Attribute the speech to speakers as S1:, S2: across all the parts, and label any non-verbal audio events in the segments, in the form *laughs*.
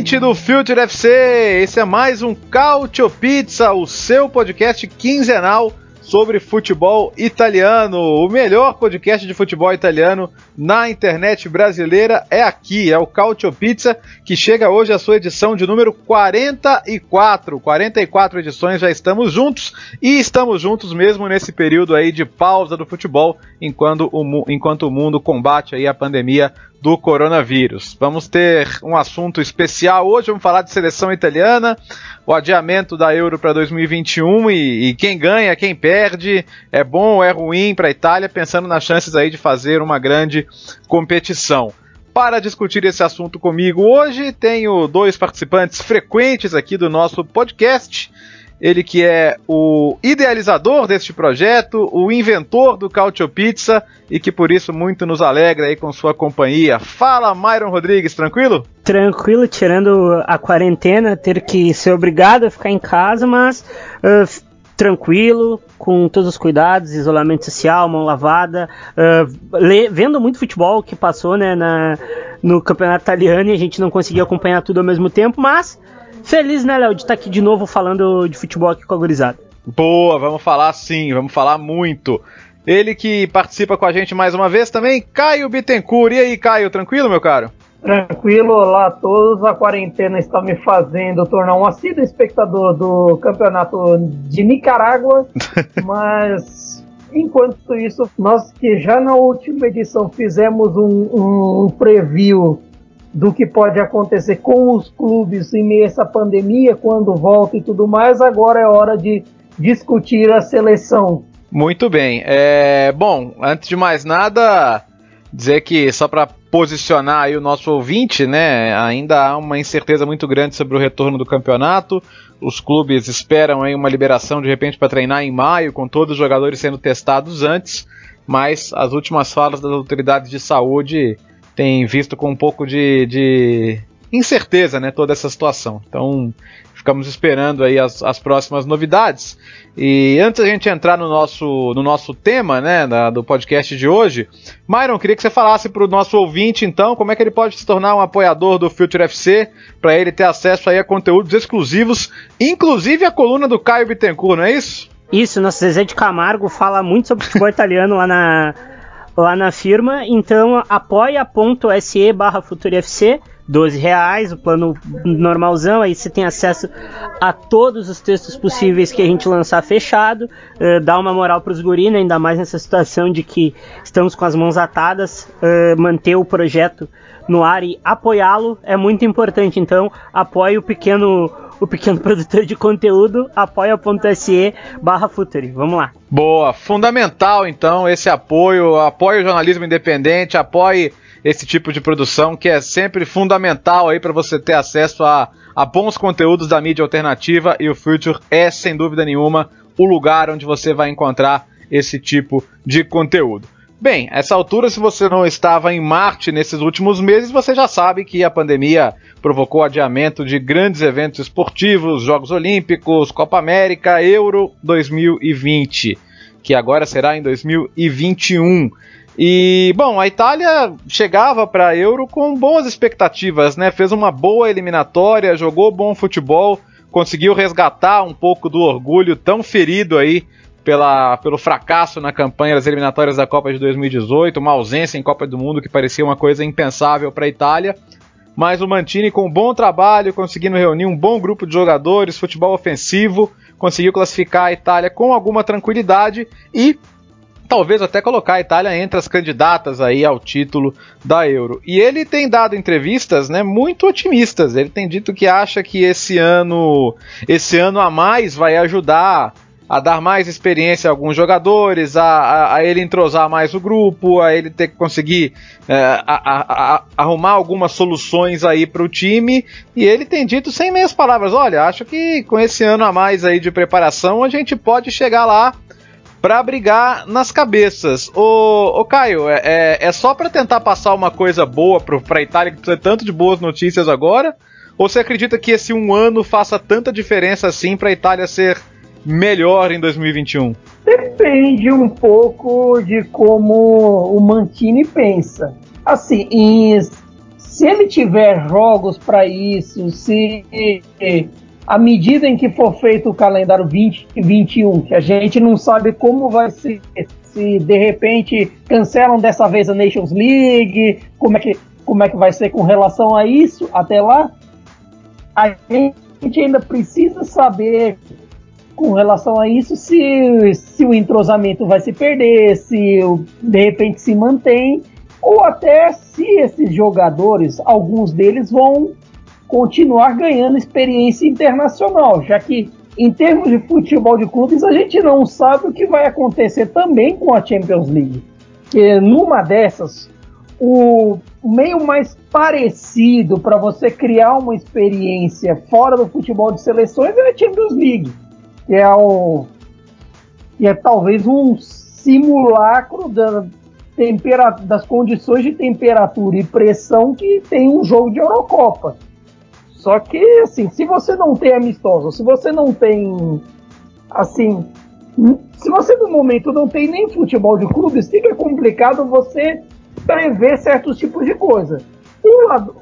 S1: Ouvinte do Future FC, esse é mais um Cautio Pizza, o seu podcast quinzenal sobre futebol italiano. O melhor podcast de futebol italiano na internet brasileira é aqui, é o Cautio Pizza, que chega hoje à sua edição de número 44. 44 edições, já estamos juntos e estamos juntos mesmo nesse período aí de pausa do futebol, enquanto o, enquanto o mundo combate aí a pandemia do coronavírus. Vamos ter um assunto especial hoje, vamos falar de seleção italiana, o adiamento da Euro para 2021 e, e, quem ganha, quem perde, é bom ou é ruim para a Itália, pensando nas chances aí de fazer uma grande competição. Para discutir esse assunto comigo hoje, tenho dois participantes frequentes aqui do nosso podcast. Ele que é o idealizador deste projeto, o inventor do Cautio Pizza e que por isso muito nos alegra aí com sua companhia. Fala, Myron Rodrigues, tranquilo?
S2: Tranquilo, tirando a quarentena, ter que ser obrigado a ficar em casa, mas uh, tranquilo, com todos os cuidados, isolamento social, mão lavada, uh, vendo muito futebol que passou né, na, no campeonato italiano e a gente não conseguia acompanhar tudo ao mesmo tempo, mas Feliz, né, Léo, de estar tá aqui de novo falando de futebol aqui com a gurizada.
S1: Boa, vamos falar sim, vamos falar muito. Ele que participa com a gente mais uma vez também, Caio Bittencourt. E aí, Caio, tranquilo, meu caro?
S3: Tranquilo, olá a todos. A quarentena está me fazendo tornar um assíduo espectador do campeonato de Nicarágua, *laughs* mas enquanto isso, nós que já na última edição fizemos um, um preview do que pode acontecer com os clubes em meio a essa pandemia, quando volta e tudo mais, agora é hora de discutir a seleção.
S1: Muito bem. É, bom, antes de mais nada, dizer que só para posicionar aí o nosso ouvinte, né, ainda há uma incerteza muito grande sobre o retorno do campeonato. Os clubes esperam aí uma liberação de repente para treinar em maio, com todos os jogadores sendo testados antes, mas as últimas falas das autoridades de saúde tem visto com um pouco de, de incerteza, né, toda essa situação. Então, ficamos esperando aí as, as próximas novidades. E antes da gente entrar no nosso, no nosso tema, né, da, do podcast de hoje, Myron, queria que você falasse para o nosso ouvinte, então, como é que ele pode se tornar um apoiador do Future FC, para ele ter acesso aí a conteúdos exclusivos, inclusive a coluna do Caio Bittencourt, não é isso?
S2: Isso, nosso Zezé de Camargo fala muito sobre futebol *laughs* italiano lá na, lá na firma. Então apoia.se barra FuturiFC, 12 reais, o plano normalzão, aí você tem acesso a todos os textos possíveis que a gente lançar fechado, uh, dá uma moral para os guri, né, ainda mais nessa situação de que estamos com as mãos atadas, uh, manter o projeto no ar e apoiá-lo é muito importante, então apoie o pequeno o pequeno produtor de conteúdo, apoia.se barra. Vamos lá.
S1: Boa, fundamental então esse apoio, apoie o jornalismo independente, apoie esse tipo de produção que é sempre fundamental aí para você ter acesso a, a bons conteúdos da mídia alternativa e o Future é sem dúvida nenhuma o lugar onde você vai encontrar esse tipo de conteúdo. Bem, essa altura, se você não estava em Marte nesses últimos meses, você já sabe que a pandemia provocou adiamento de grandes eventos esportivos, Jogos Olímpicos, Copa América, Euro 2020, que agora será em 2021. E, bom, a Itália chegava para a Euro com boas expectativas, né? Fez uma boa eliminatória, jogou bom futebol, conseguiu resgatar um pouco do orgulho tão ferido aí pela, pelo fracasso na campanha das eliminatórias da Copa de 2018, uma ausência em Copa do Mundo que parecia uma coisa impensável para a Itália. Mas o Mantini, com um bom trabalho, conseguindo reunir um bom grupo de jogadores, futebol ofensivo, conseguiu classificar a Itália com alguma tranquilidade e talvez até colocar a Itália entre as candidatas aí ao título da Euro. E ele tem dado entrevistas, né, muito otimistas. Ele tem dito que acha que esse ano, esse ano a mais vai ajudar a dar mais experiência a alguns jogadores, a, a, a ele entrosar mais o grupo, a ele ter que conseguir é, a, arrumar algumas soluções aí para o time. E ele tem dito sem meias palavras: olha, acho que com esse ano a mais aí de preparação a gente pode chegar lá para brigar nas cabeças. Ô, ô Caio, é, é, é só para tentar passar uma coisa boa para a Itália, que precisa tanto de boas notícias agora? Ou você acredita que esse um ano faça tanta diferença assim para a Itália ser melhor em 2021?
S3: Depende um pouco de como o Mantini pensa. Assim, em, se ele tiver jogos para isso, se à medida em que for feito o calendário 2021, que a gente não sabe como vai ser, se de repente cancelam dessa vez a Nations League, como é que, como é que vai ser com relação a isso até lá, a gente ainda precisa saber com relação a isso se, se o entrosamento vai se perder, se de repente se mantém, ou até se esses jogadores, alguns deles vão continuar ganhando experiência internacional, já que em termos de futebol de clubes a gente não sabe o que vai acontecer também com a Champions League. Que numa dessas, o meio mais parecido para você criar uma experiência fora do futebol de seleções é a Champions League que é o que é talvez um simulacro da tempera, das condições de temperatura e pressão que tem um jogo de Eurocopa. Só que assim, se você não tem amistoso, se você não tem assim, se você no momento não tem nem futebol de clubes, fica complicado você prever certos tipos de coisa.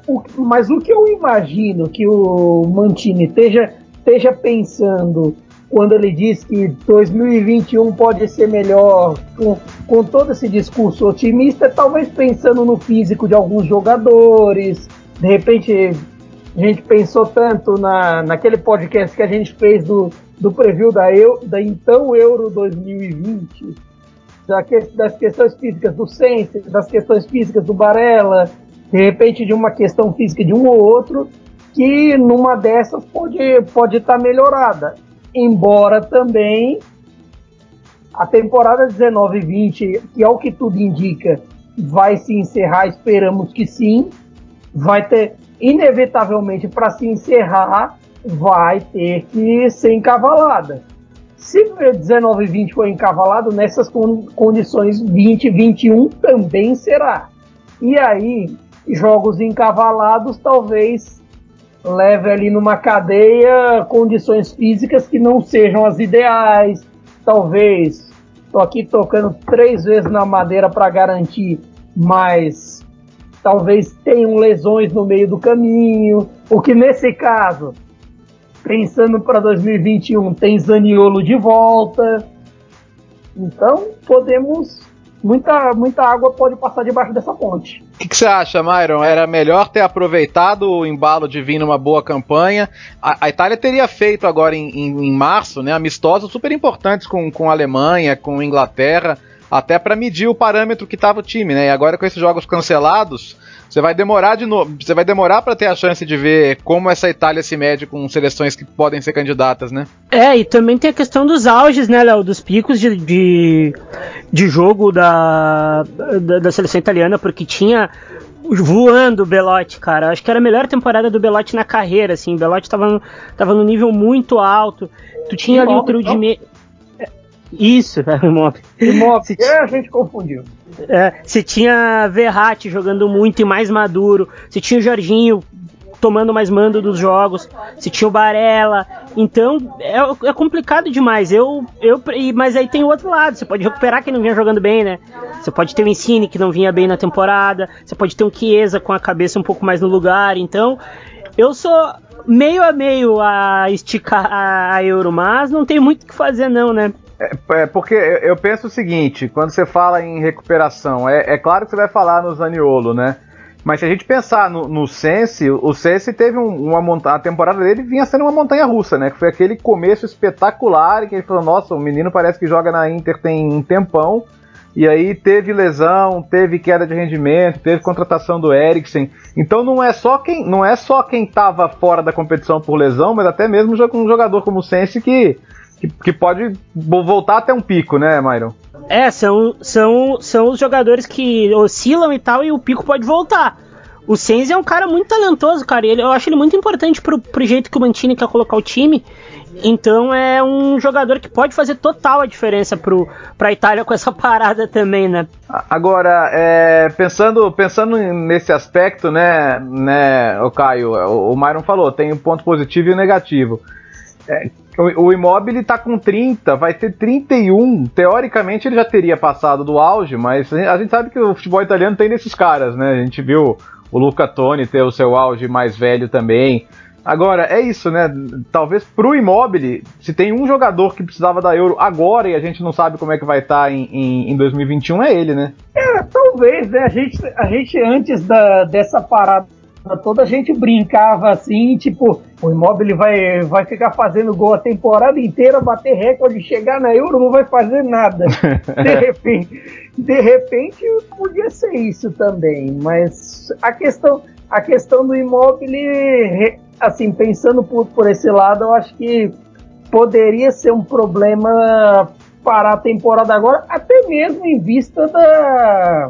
S3: O, mas o que eu imagino que o Mantini esteja, esteja pensando quando ele diz que 2021 pode ser melhor, com, com todo esse discurso otimista, talvez pensando no físico de alguns jogadores, de repente a gente pensou tanto na, naquele podcast que a gente fez do, do preview da, Eu, da então Euro 2020, da das questões físicas do Sense, das questões físicas do Barella, de repente de uma questão física de um ou outro, que numa dessas pode estar pode tá melhorada embora também a temporada 19-20, que é o que tudo indica, vai se encerrar, esperamos que sim, vai ter, inevitavelmente, para se encerrar, vai ter que ser encavalada. Se 19 20 for encavalado, nessas condições 20 21 também será. E aí, jogos encavalados talvez leve ali numa cadeia condições físicas que não sejam as ideais. Talvez, tô aqui tocando três vezes na madeira para garantir, mas talvez tenham lesões no meio do caminho. O que nesse caso, pensando para 2021, tem Zaniolo de volta. Então podemos muita, muita água pode passar debaixo dessa ponte.
S1: O que, que, você acha, Myron? Era melhor ter aproveitado o embalo de vir numa boa campanha. A, a Itália teria feito agora em, em, em, março, né, amistosos super importantes com, com a Alemanha, com a Inglaterra, até para medir o parâmetro que estava o time, né? E agora com esses jogos cancelados, você vai demorar de novo, você vai demorar para ter a chance de ver como essa Itália se mede com seleções que podem ser candidatas, né?
S2: É, e também tem a questão dos auges, né, Léo, dos picos de, de, de jogo da, da, da seleção italiana, porque tinha voando o Belotti, cara. Acho que era a melhor temporada do Belotti na carreira, assim. O Belotti tava no, tava no nível muito alto. Tu tinha ali o trio de meio. Isso, *laughs* é o Immobile.
S3: Immobile, é, a gente confundiu.
S2: É, você tinha Verratti jogando muito e mais maduro, você tinha o Jorginho tomando mais mando dos jogos, você tinha o Barella, então é, é, complicado demais. Eu, eu, mas aí tem o outro lado, você pode recuperar quem não vinha jogando bem, né? Você pode ter o Insigne que não vinha bem na temporada, você pode ter um Chiesa com a cabeça um pouco mais no lugar, então eu sou meio a meio a esticar a Euro, mas não tem muito o que fazer não, né?
S1: É, é, porque eu penso o seguinte, quando você fala em recuperação, é, é, claro que você vai falar no Zaniolo, né? Mas se a gente pensar no, no Sense, o Sense teve um, uma montanha, a temporada dele vinha sendo uma montanha russa, né? Que foi aquele começo espetacular em que ele falou, nossa, o menino parece que joga na Inter tem um tempão, e aí teve lesão, teve queda de rendimento, teve contratação do Eriksen. Então não é só quem não é só quem estava fora da competição por lesão, mas até mesmo um jogador como o Sense que que, que pode voltar até um pico, né, Myron?
S2: É, são, são, são os jogadores que oscilam e tal, e o pico pode voltar. O Senzi é um cara muito talentoso, cara. Ele, eu acho ele muito importante pro, pro jeito que o Mantini quer colocar o time. Então é um jogador que pode fazer total a diferença pro, pra Itália com essa *laughs* parada também, né?
S1: Agora, é, pensando, pensando nesse aspecto, né, né, o Caio, o, o Myron falou, tem um ponto positivo e um negativo. É, o, o Immobile tá com 30, vai ter 31. Teoricamente ele já teria passado do auge, mas a gente sabe que o futebol italiano tem desses caras, né? A gente viu o Luca Toni ter o seu auge mais velho também. Agora, é isso, né? Talvez pro Immobile, se tem um jogador que precisava da Euro agora e a gente não sabe como é que vai estar tá em, em, em, 2021, é ele, né?
S3: É, talvez, né? A gente, a gente antes da, dessa parada toda a gente brincava assim, tipo, o Immobile vai, vai ficar fazendo gol a temporada inteira, bater recorde, chegar na Euro, não vai fazer nada. *laughs* De repente, de repente podia ser isso também, mas a questão, a questão do Immobile, assim, pensando por, por esse lado, eu acho que poderia ser um problema para a temporada agora, até mesmo em vista da,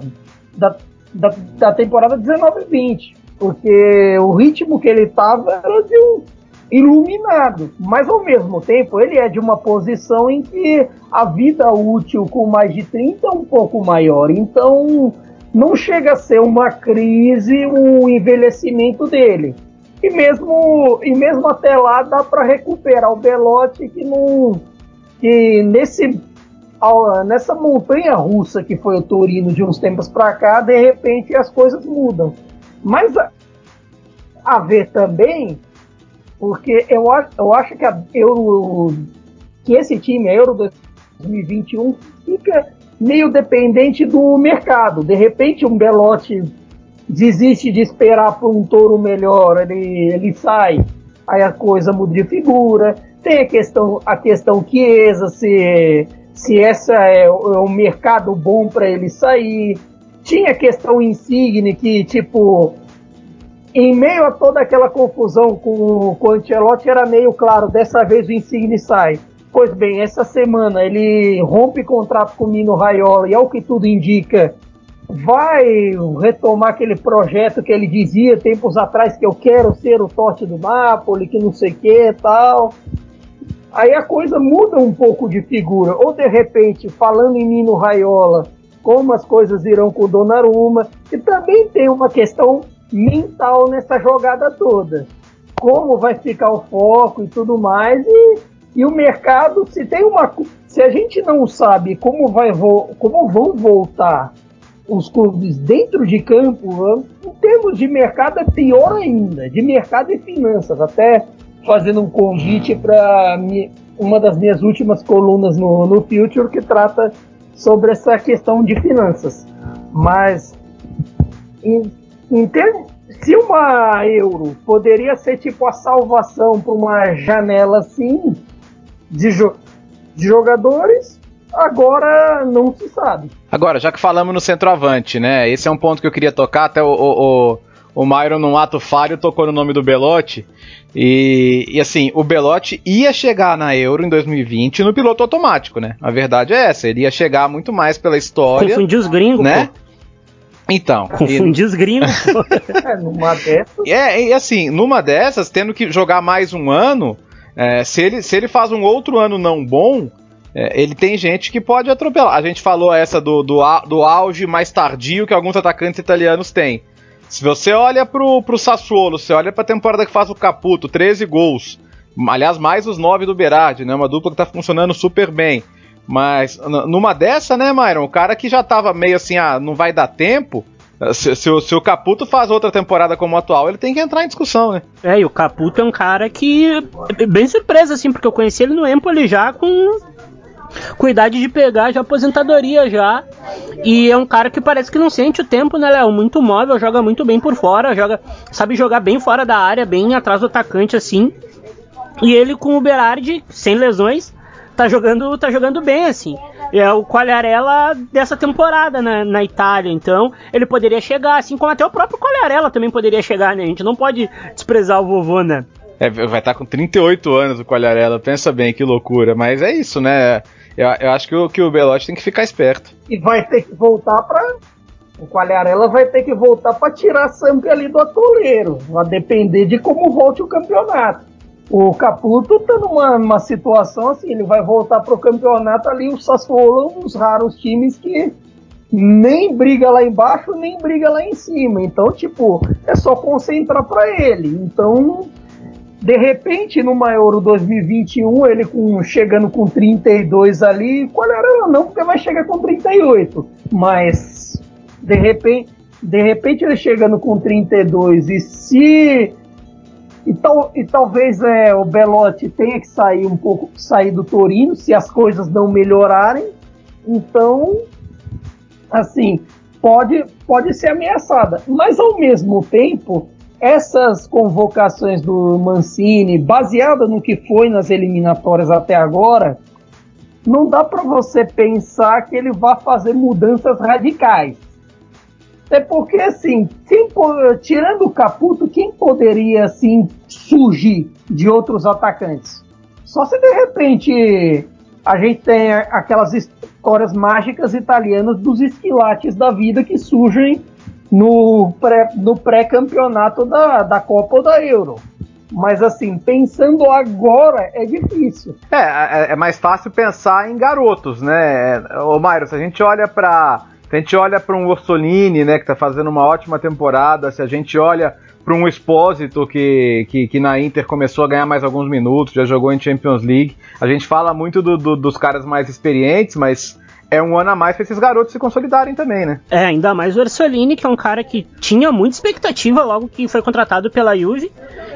S3: da, da, da temporada 19-20 porque o ritmo que ele estava era de um iluminado, mas ao mesmo tempo ele é de uma posição em que a vida útil com mais de 30 é um pouco maior, então não chega a ser uma crise o envelhecimento dele. E mesmo, e mesmo até lá dá para recuperar o Belote que não que nesse nessa montanha russa que foi o Torino de uns tempos para cá, de repente as coisas mudam. Mas a, a ver também, porque eu, eu acho que, a que esse time, a Euro 2021, fica meio dependente do mercado. De repente, um Belote desiste de esperar por um touro melhor, ele, ele sai, aí a coisa muda de figura. Tem a questão, a questão Chiesa, se, se essa é, é um mercado bom para ele sair. Tinha questão Insigne, que, tipo, em meio a toda aquela confusão com, com o Ancelotti, era meio claro, dessa vez o Insigne sai. Pois bem, essa semana ele rompe contrato com o Mino Raiola e, ao que tudo indica, vai retomar aquele projeto que ele dizia tempos atrás que eu quero ser o Totti do Napoli, que não sei o que tal. Aí a coisa muda um pouco de figura. Ou de repente, falando em Mino Raiola, como as coisas irão com o Donnarumma. E também tem uma questão mental nessa jogada toda. Como vai ficar o foco e tudo mais. E, e o mercado, se tem uma. Se a gente não sabe como, vai como vão voltar os clubes dentro de campo, em termos de mercado é pior ainda, de mercado e finanças. Até fazendo um convite para uma das minhas últimas colunas no, no Future que trata sobre essa questão de finanças. Mas em, em termos, se uma euro poderia ser tipo a salvação para uma janela assim de, jo de jogadores, agora não se sabe.
S1: Agora, já que falamos no centroavante, né? Esse é um ponto que eu queria tocar, até o, o, o, o Myron, num ato falho, tocou no nome do Belotti. E, e, assim, o Belotti ia chegar na Euro em 2020 no piloto automático, né? A verdade é essa, ele ia chegar muito mais pela história.
S2: Confundir os gringos, né? Pô.
S1: Então.
S2: Confundir e... os gringos. *laughs*
S1: é, numa dessas. É, e assim, numa dessas, tendo que jogar mais um ano, é, se, ele, se ele faz um outro ano não bom, é, ele tem gente que pode atropelar. A gente falou essa do, do, do auge mais tardio que alguns atacantes italianos têm. Se você olha pro, pro Sassuolo, você olha pra temporada que faz o Caputo, 13 gols. Aliás, mais os 9 do Berardi, né? Uma dupla que tá funcionando super bem. Mas numa dessa, né, Myron? O cara que já tava meio assim, ah, não vai dar tempo. Se, se, o, se, o Caputo faz outra temporada como atual, ele tem que entrar em discussão, né?
S2: É, e o Caputo é um cara que. É bem surpresa, assim, porque eu conheci ele no Empoli já com com idade de pegar já aposentadoria já. E é um cara que parece que não sente o tempo, né, Léo? Muito móvel, joga muito bem por fora, joga, sabe jogar bem fora da área, bem atrás do atacante assim. E ele com o Berardi, sem lesões, tá jogando, tá jogando bem assim. É o Quagliarella dessa temporada na, na Itália, então ele poderia chegar, assim como até o próprio Quagliarella também poderia chegar, né? A gente não pode desprezar o vovô, né?
S1: É, vai estar tá com 38 anos o Quagliarella, pensa bem, que loucura. Mas é isso, né? Eu, eu acho que o, que o Belotti tem que ficar esperto.
S3: E vai ter que voltar para o Quagliarella vai ter que voltar para tirar sangue ali do atoleiro. Vai depender de como volte o campeonato. O Caputo está numa, situação assim, ele vai voltar para o campeonato ali, o Sassuolo, um dos raros times que nem briga lá embaixo, nem briga lá em cima. Então, tipo, é só concentrar para ele. Então, de repente, no Euro 2021, ele com, chegando com 32 ali, qual era? Não, porque vai chegar com 38. Mas, de repente, de repente ele chegando com 32 e se e, tal, e talvez é, o Belotti tenha que sair um pouco, sair do Torino, se as coisas não melhorarem. Então, assim, pode, pode ser ameaçada. Mas ao mesmo tempo, essas convocações do Mancini, baseada no que foi nas eliminatórias até agora, não dá para você pensar que ele vai fazer mudanças radicais. É porque, assim, quem, tirando o Caputo, quem poderia, assim, surgir de outros atacantes? Só se de repente a gente tem aquelas histórias mágicas italianas dos esquilates da vida que surgem no pré-campeonato no pré da, da Copa ou da Euro. Mas assim, pensando agora é difícil.
S1: É, é, é mais fácil pensar em garotos, né? Ô Mairo, se a gente olha para a gente olha para um Orsolini, né, que está fazendo uma ótima temporada, se a gente olha para um Expósito que, que, que, na Inter começou a ganhar mais alguns minutos, já jogou em Champions League, a gente fala muito do, do, dos caras mais experientes, mas é um ano a mais para esses garotos se consolidarem também, né?
S2: É, ainda mais o Orsolini, que é um cara que tinha muita expectativa logo que foi contratado pela Juve.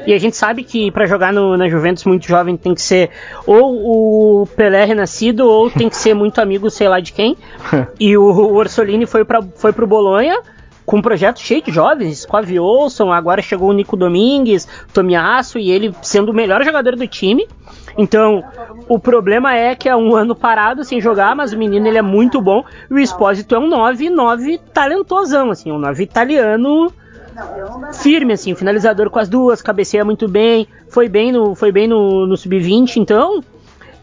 S2: E a gente sabe que para jogar no, na Juventus muito jovem tem que ser ou o Pelé renascido ou tem que ser muito amigo, sei lá de quem. *laughs* e o, o Orsolini foi, pra, foi pro Bolonha com um projeto cheio de jovens, com a Olson, agora chegou o Nico Domingues, Tomiasso e ele sendo o melhor jogador do time. Então, o problema é que é um ano parado sem jogar, mas o menino ele é muito bom. E o Espósito é um 9, 9 talentosão, assim, um 9 italiano firme, assim, finalizador com as duas, cabeceia muito bem, foi bem no, foi bem no, no sub-20, então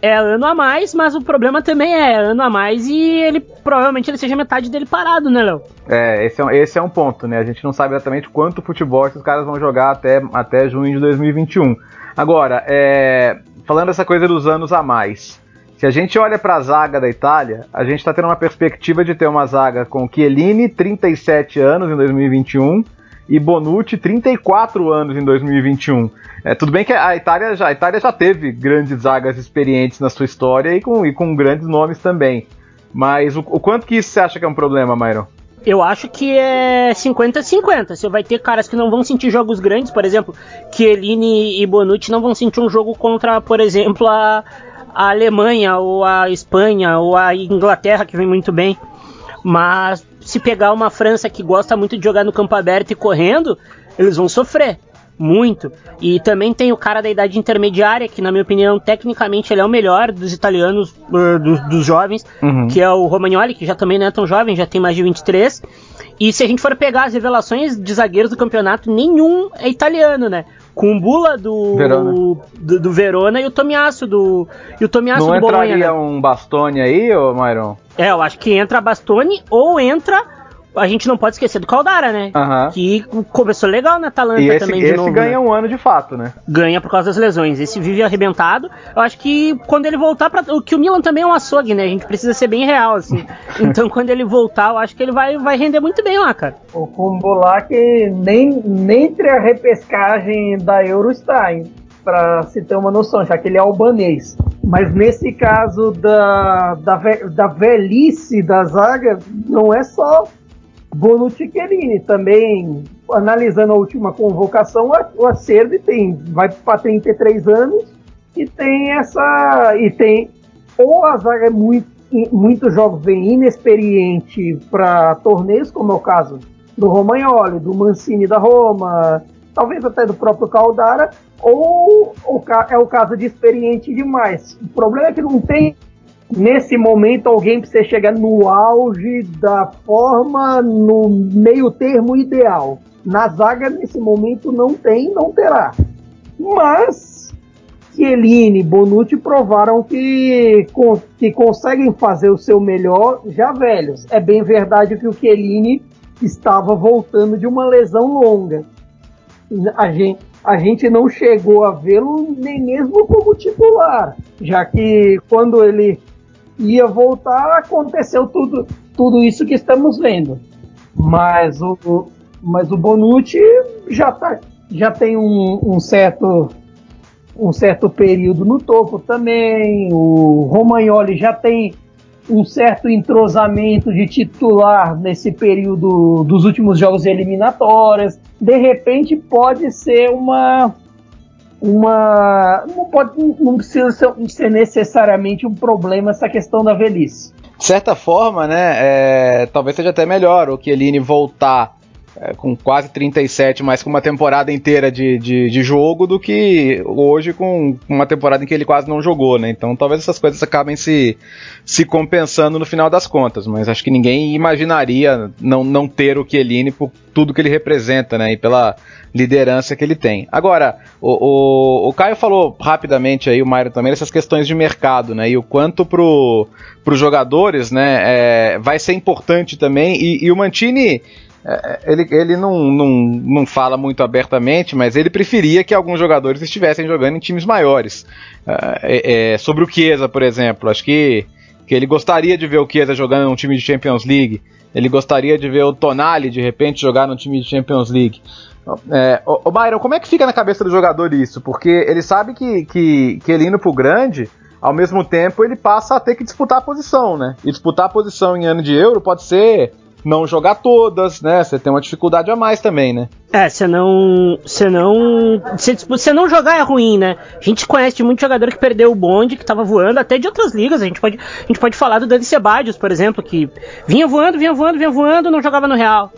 S2: é ano a mais, mas o problema também é ano a mais e ele provavelmente ele seja metade dele parado, né, Léo?
S1: É, esse é, esse é um ponto, né? A gente não sabe exatamente quanto futebol esses caras vão jogar até, até junho de 2021. Agora, é, falando essa coisa dos anos a mais. Se a gente olha para a zaga da Itália, a gente está tendo uma perspectiva de ter uma zaga com Chiellini, 37 anos em 2021, e Bonucci, 34 anos em 2021. É, tudo bem que a Itália, já, a Itália já teve grandes zagas experientes na sua história e com, e com grandes nomes também. Mas o, o quanto que isso você acha que é um problema, Myron?
S2: Eu acho que é 50-50. Você vai ter caras que não vão sentir jogos grandes, por exemplo, Chiellini e Bonucci não vão sentir um jogo contra, por exemplo, a, a Alemanha ou a Espanha ou a Inglaterra, que vem muito bem. Mas se pegar uma França que gosta muito de jogar no campo aberto e correndo, eles vão sofrer muito. E também tem o cara da idade intermediária, que na minha opinião, tecnicamente ele é o melhor dos italianos, uh, dos, dos, jovens, uhum. que é o Romagnoli, que já também não é tão jovem, já tem mais de 23. E se a gente for pegar as revelações de zagueiros do campeonato, nenhum é italiano, né? Kumbula do Verona. Do, do, Verona e o Tomiasso do e o Tomiasso
S1: Não
S2: do
S1: Bolonha. Não
S2: entraria
S1: né? um Bastone aí, ô Myron?
S2: É, eu acho que entra Bastone ou entra a gente não pode esquecer do Caldara, né?
S1: Uhum.
S2: Que começou legal na Atalanta
S1: esse,
S2: também de
S1: esse
S2: novo. Esse
S1: ganha
S2: né?
S1: um ano de fato, né?
S2: Ganha por causa das lesões. Esse vive arrebentado. Eu acho que quando ele voltar para o que o Milan também é um açougue, né? A gente precisa ser bem real assim. *laughs* então quando ele voltar, eu acho que ele vai, vai render muito bem lá, cara.
S3: O Kumbola que nem, nem entre a repescagem da Euro está, hein? Pra se ter uma noção, já que ele é albanês. Mas nesse caso da, da, da velhice da zaga, não é só Bonucci Chiellini também, analisando a última convocação, o Acerbi tem, vai para 33 anos e tem essa. E tem. Ou a zaga é muito, muitos jogos vem inexperiente para torneios, como é o caso do Romagnoli, do Mancini da Roma, talvez até do próprio Caldara, ou é o caso de experiente demais. O problema é que não tem nesse momento alguém precisa chegar no auge da forma, no meio termo ideal. Na zaga, nesse momento, não tem, não terá. Mas Chiellini e Bonucci provaram que, que conseguem fazer o seu melhor já velhos. É bem verdade que o Chiellini estava voltando de uma lesão longa. A gente, a gente não chegou a vê-lo nem mesmo como titular, já que quando ele ia voltar aconteceu tudo, tudo isso que estamos vendo. Mas o, mas o Bonucci já, tá, já tem um, um certo um certo período no topo também. O Romagnoli já tem um certo entrosamento de titular nesse período dos últimos jogos eliminatórias. De repente pode ser uma uma não pode não precisa ser, ser necessariamente um problema essa questão da velhice.
S1: De certa forma, né, é, talvez seja até melhor o Chiellini voltar é, com quase 37, mas com uma temporada inteira de, de, de, jogo, do que hoje com uma temporada em que ele quase não jogou, né? Então talvez essas coisas acabem se, se compensando no final das contas, mas acho que ninguém imaginaria não, não ter o Chiellini por tudo que ele representa, né? E pela liderança que ele tem. Agora, o, o, o Caio falou rapidamente aí, o Mairo também, essas questões de mercado, né? E o quanto pro, os jogadores, né, é, vai ser importante também. E, e o Mantini ele, ele não, não, não fala muito abertamente, mas ele preferia que alguns jogadores estivessem jogando em times maiores. É, é, sobre o Chiesa, por exemplo, acho que, que ele gostaria de ver o Chiesa jogando num time de Champions League. Ele gostaria de ver o Tonali de repente jogar num time de Champions League. É, o, o Byron, como é que fica na cabeça do jogador isso? Porque ele sabe que, que, que ele indo pro grande, ao mesmo tempo ele passa a ter que disputar a posição, né? E disputar a posição em ano de euro pode ser não jogar todas, né? Você tem uma dificuldade a mais também, né?
S2: É, você não. Você não. Você não jogar é ruim, né? A gente conhece de muito jogador que perdeu o bonde, que tava voando, até de outras ligas. A gente pode, a gente pode falar do Dani Sebadios, por exemplo, que vinha voando, vinha voando, vinha voando, não jogava no Real.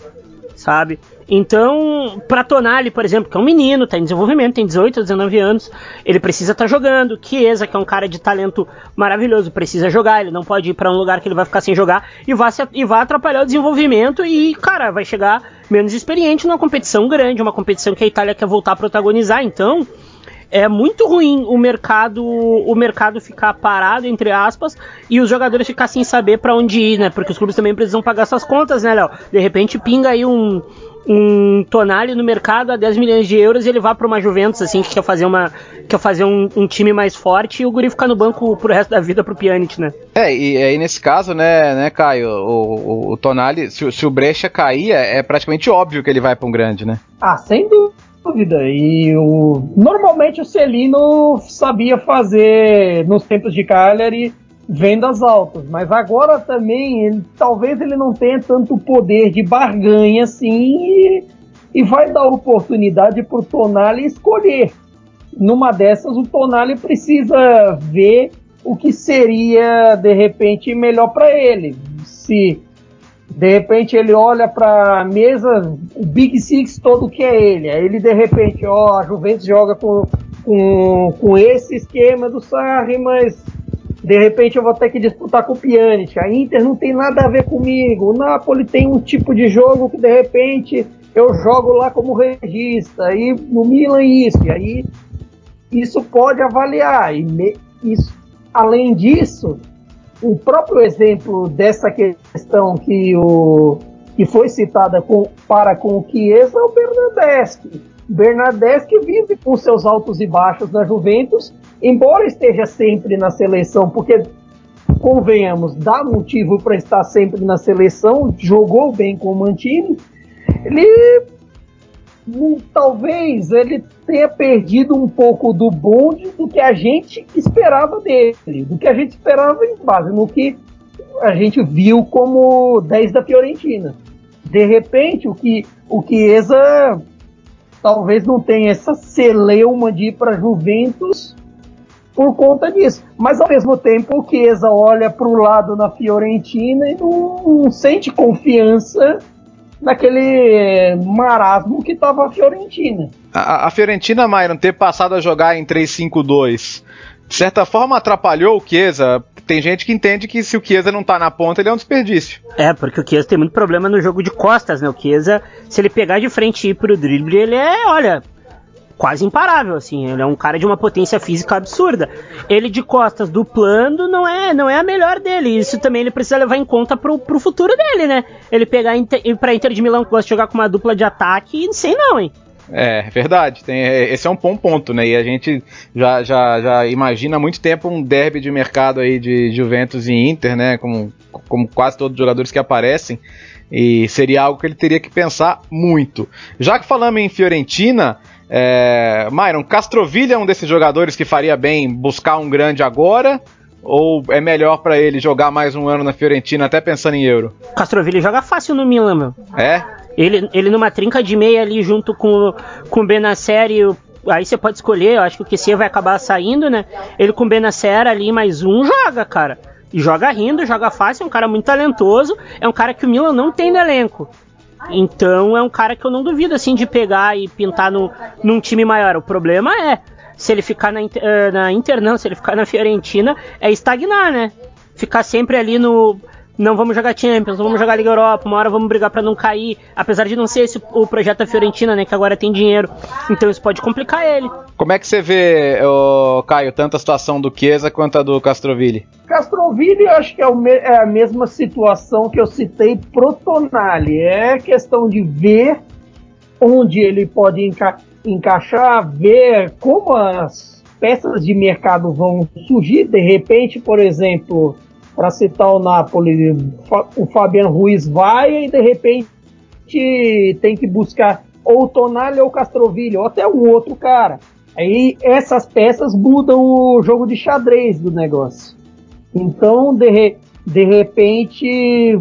S2: Sabe? Então, para Tonali, por exemplo, que é um menino, tá em desenvolvimento, tem 18, 19 anos, ele precisa estar tá jogando. Chiesa, que é um cara de talento maravilhoso, precisa jogar, ele não pode ir para um lugar que ele vai ficar sem jogar e vai, se, e vai atrapalhar o desenvolvimento e, cara, vai chegar menos experiente numa competição grande, uma competição que a Itália quer voltar a protagonizar. Então, é muito ruim o mercado o mercado ficar parado entre aspas e os jogadores ficar sem saber para onde ir, né? Porque os clubes também precisam pagar suas contas, né, Léo? De repente pinga aí um um Tonali no mercado a 10 milhões de euros e ele vá para uma Juventus assim que quer fazer uma quer fazer um, um, time mais forte e o Guri ficar no banco pro resto da vida pro Pjanic, né?
S1: É, e aí nesse caso, né, né, Caio, o, o, o Tonali, se, se, o Brecha cair, é, é praticamente óbvio que ele vai para um grande, né?
S3: Ah, sem dúvida. E o, normalmente o Celino sabia fazer nos tempos de Cagliari vendas altas, mas agora também ele, talvez ele não tenha tanto poder de barganha assim e, e vai dar oportunidade para o Tonali escolher. Numa dessas, o Tonali precisa ver o que seria de repente melhor para ele. Se de repente ele olha para mesa, o Big Six todo que é ele, aí ele de repente, ó, a Juventus joga com, com, com esse esquema do Sarri, mas de repente eu vou ter que disputar com o Pjanic. A Inter não tem nada a ver comigo. O Napoli tem um tipo de jogo que de repente eu jogo lá como regista. E no Milan isso. E aí isso pode avaliar. E me, isso, além disso, o próprio exemplo dessa questão que, o, que foi citada com, para com o Chiesa é o Bernardeschi. Bernardeschi vive com seus altos e baixos na Juventus embora esteja sempre na seleção, porque convenhamos, dá motivo para estar sempre na seleção, jogou bem com o Mantini, ele talvez ele tenha perdido um pouco do bonde do que a gente esperava dele, do que a gente esperava em base no que a gente viu como 10 da Fiorentina. De repente, o que o Chiesa talvez não tenha essa celeuma de ir para Juventus por conta disso. Mas ao mesmo tempo o Chiesa olha para o lado na Fiorentina e não, não sente confiança naquele marasmo que estava a Fiorentina.
S1: A, a Fiorentina, Myron, ter passado a jogar em 3-5-2, de certa forma atrapalhou o Chiesa. Tem gente que entende que se o Chiesa não tá na ponta, ele é um desperdício.
S2: É, porque o Chiesa tem muito problema no jogo de costas, né? O Chiesa, se ele pegar de frente e ir pro drible, ele é, olha, quase imparável, assim. Ele é um cara de uma potência física absurda. Ele de costas duplando não é, não é a melhor dele. Isso também ele precisa levar em conta pro, pro futuro dele, né? Ele pegar ir pra Inter de Milão que gosta de jogar com uma dupla de ataque, não sei não, hein?
S1: É, verdade. Tem, esse é um bom ponto, né? E a gente já, já, já imagina há muito tempo um derby de mercado aí de Juventus e Inter, né? Como, como quase todos os jogadores que aparecem. E seria algo que ele teria que pensar muito. Já que falamos em Fiorentina, é, Myron, Castroville é um desses jogadores que faria bem buscar um grande agora? Ou é melhor para ele jogar mais um ano na Fiorentina, até pensando em euro?
S2: Castroville joga fácil no Milan, meu.
S1: É?
S2: Ele, ele numa trinca de meia ali junto com, com o Benacer e o aí você pode escolher, eu acho que o QC vai acabar saindo, né? Ele com o Benacer ali, mais um, joga, cara. E joga rindo, joga fácil, é um cara muito talentoso, é um cara que o Milan não tem no elenco. Então é um cara que eu não duvido assim de pegar e pintar no, num time maior. O problema é, se ele ficar na, eh, na Inter, não, se ele ficar na Fiorentina, é estagnar, né? Ficar sempre ali no não vamos jogar Champions, não vamos jogar Liga Europa, uma hora vamos brigar para não cair, apesar de não ser esse o projeto da Fiorentina, né, que agora tem dinheiro. Então isso pode complicar ele.
S1: Como é que você vê, oh, Caio, tanto a situação do Chiesa quanto a do Castroville?
S3: Castroville eu acho que é, é, a mesma situação que eu citei pro Tonali. É questão de ver onde ele pode enca encaixar, ver como as peças de mercado vão surgir. De repente, por exemplo, para citar o Napoli, o Fabian Ruiz vai e de repente tem que buscar ou Tonali ou o Castroville, ou até um outro cara. Aí essas peças mudam o jogo de xadrez do negócio. Então, de, re, de repente,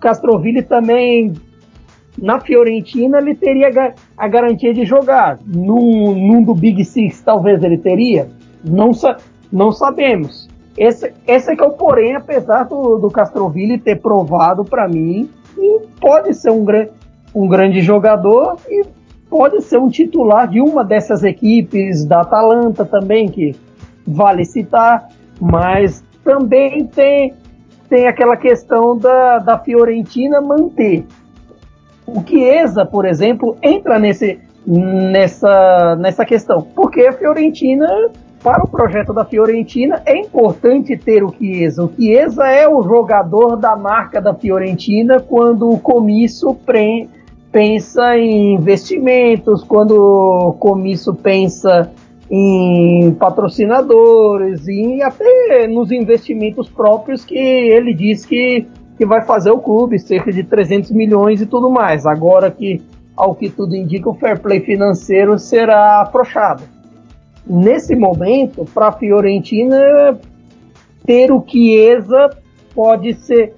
S3: Castroville também na Fiorentina ele teria a garantia de jogar. Num, num do Big Six talvez ele teria. Não, não sabemos. Esse, esse é que é o porém, apesar do, do Castroville ter provado para mim que pode ser um, um grande jogador e pode ser um titular de uma dessas equipes da Atalanta também, que vale citar, mas também tem, tem aquela questão da, da Fiorentina manter. O Chiesa, por exemplo, entra nesse, nessa, nessa questão, porque a Fiorentina para o projeto da Fiorentina é importante ter o Chiesa. O Chiesa é o jogador da marca da Fiorentina quando o comício pensa em investimentos, quando o comício pensa em patrocinadores e até nos investimentos próprios que ele diz que, que vai fazer o clube, cerca de 300 milhões e tudo mais. Agora que, ao que tudo indica, o fair play financeiro será afrouxado nesse momento, para a Fiorentina, ter o Chiesa pode ser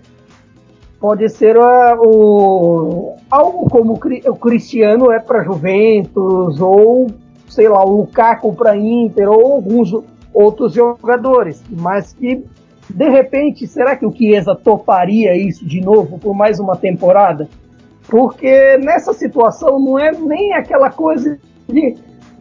S3: pode ser o, algo como o Cristiano é para Juventus ou sei lá o Lukaku para Inter ou alguns outros jogadores, mas que de repente será que o Chiesa toparia isso de novo por mais uma temporada? Porque nessa situação não é nem aquela coisa de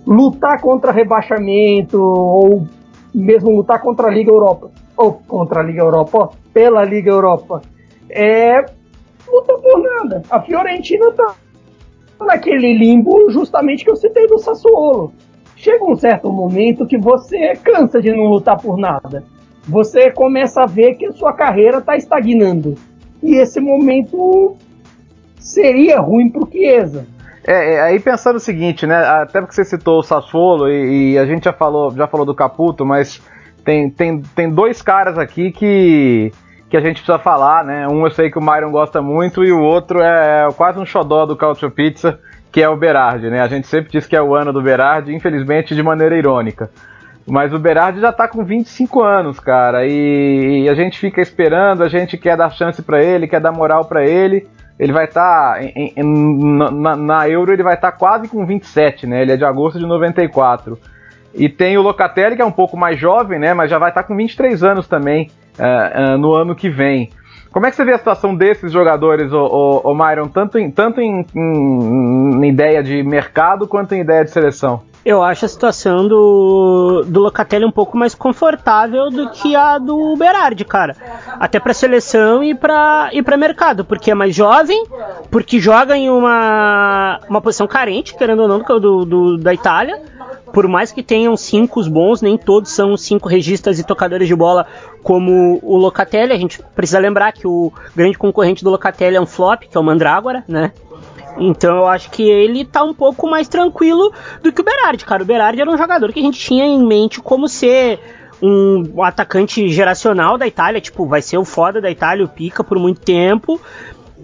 S3: lutar contra rebaixamento ou mesmo lutar contra a Liga Europa ou contra a Liga Europa, ó, pela Liga Europa, é luta por nada. A Fiorentina tá naquele limbo justamente que eu citei do Sassuolo. Chega um certo momento que você cansa de não lutar por nada. Você começa a ver que a sua carreira está estagnando. E esse momento seria ruim para o Chiesa.
S1: É, é, aí pensando o seguinte, né? Até porque você citou o Sassuolo e, e, a gente já falou, já falou do Caputo, mas tem, tem, tem dois caras aqui que, que a gente precisa falar, né? Um eu sei que o Myron gosta muito e o outro é, é quase um xodó do Culture Pizza, que é o Berardi, né? A gente sempre diz que é o ano do Berardi, infelizmente de maneira irônica. Mas o Berardi já tá com 25 anos, cara, e, e a gente fica esperando, a gente quer dar chance para ele, quer dar moral para ele ele vai estar tá, na, na, Euro ele vai estar tá quase com 27, né? Ele é de agosto de 94. E tem o Locatelli que é um pouco mais jovem, né? Mas já vai estar tá com 23 anos também uh, uh, no ano que vem. Como é que você vê a situação desses jogadores, o, o, o Myron, tanto, em, tanto em, em, ideia de mercado quanto em ideia de seleção.
S2: Eu acho a situação do, do Locatelli um pouco mais confortável do que a do Berardi, cara. Até para seleção e para e para mercado, porque é mais jovem, porque joga em uma, uma posição carente, querendo ou não, do, do da Itália. Por mais que tenham cinco bons, nem todos são cinco registas e tocadores de bola como o Locatelli. A gente precisa lembrar que o grande concorrente do Locatelli é um flop, que é o Mandrágora, né? Então eu acho que ele tá um pouco mais tranquilo do que o Berardi, cara. O Berardi era um jogador que a gente tinha em mente como ser um atacante geracional da Itália, tipo, vai ser o foda da Itália, o pica por muito tempo.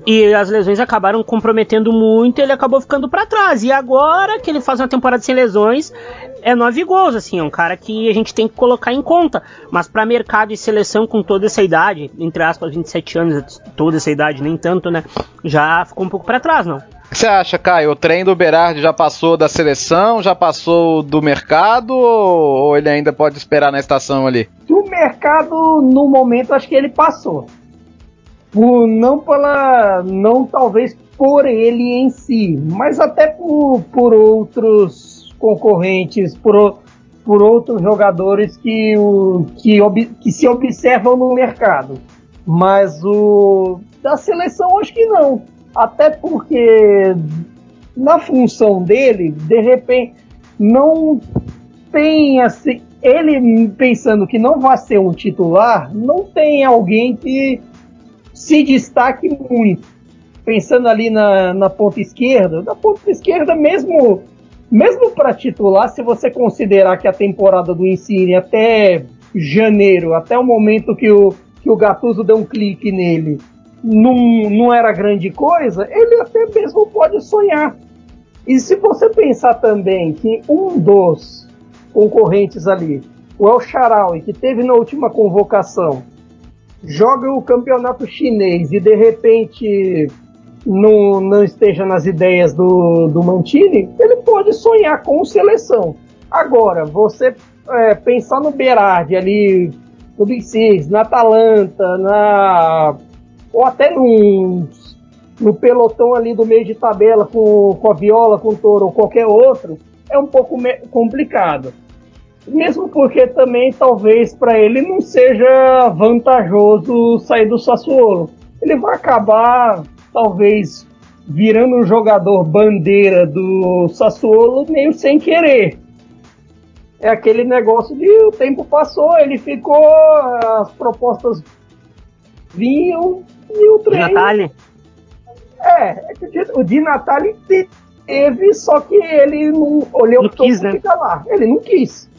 S2: E as lesões acabaram comprometendo muito, ele acabou ficando para trás. E agora que ele faz uma temporada sem lesões, é nove gols, assim, é um cara que a gente tem que colocar em conta. Mas para mercado e seleção com toda essa idade, entre aspas, 27 anos, toda essa idade, nem tanto, né? Já ficou um pouco para trás, não.
S1: O que você acha, Caio? O trem do Berardi já passou da seleção, já passou do mercado ou ele ainda pode esperar na estação ali?
S3: Do mercado, no momento, acho que ele passou. Por, não pela. Não talvez por ele em si, mas até por, por outros concorrentes, por, por outros jogadores que, o, que, ob, que se observam no mercado. Mas o da seleção acho que não até porque na função dele, de repente, não tem assim. Ele pensando que não vai ser um titular, não tem alguém que se destaque muito. Pensando ali na, na ponta esquerda, na ponta esquerda, mesmo, mesmo para titular, se você considerar que a temporada do Insigne até janeiro, até o momento que o, que o Gattuso deu um clique nele, não, não era grande coisa, ele até mesmo pode sonhar. E se você pensar também que um dos concorrentes ali, o El Sharawi, que teve na última convocação, joga o campeonato chinês e de repente não, não esteja nas ideias do, do Mantini, ele pode sonhar com seleção. Agora, você é, pensar no Berardi ali, no Big na Atalanta, na ou até num, no pelotão ali do meio de tabela com, com a Viola, com o Toro ou qualquer outro, é um pouco complicado. Mesmo porque também talvez para ele não seja vantajoso sair do Sassuolo. Ele vai acabar talvez virando um jogador bandeira do Sassuolo meio sem querer. É aquele negócio de o tempo passou, ele ficou, as propostas vinham, e o trem.
S2: De Natali?
S3: É, é o de Natali teve, só que ele não olhou
S2: para quis, né?
S3: ficar lá. Ele não quis.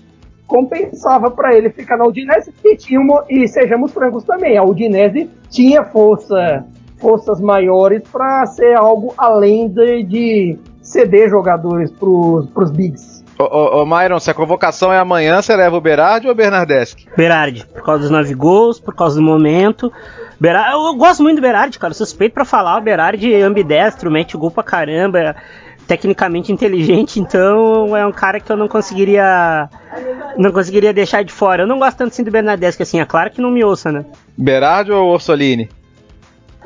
S3: Compensava para ele ficar na Udinese e tinha uma, e sejamos francos também, a Udinese tinha força, forças maiores para ser algo além de, de ceder jogadores para os bigs.
S1: Ô, ô, ô, Myron, se a convocação é amanhã, você leva o Berardi ou o Bernardeschi?
S2: Berardi, por causa dos nove gols, por causa do momento. Berardi, eu gosto muito do Berardi, cara. Suspeito para falar, o Berardi é ambidestro, mete gol pra caramba, é tecnicamente inteligente, *laughs* então é um cara que eu não conseguiria não conseguiria deixar de fora. Eu não gosto tanto assim do Bernardeschi, assim, é claro que não me ouça, né?
S1: Berardi ou Orsolini?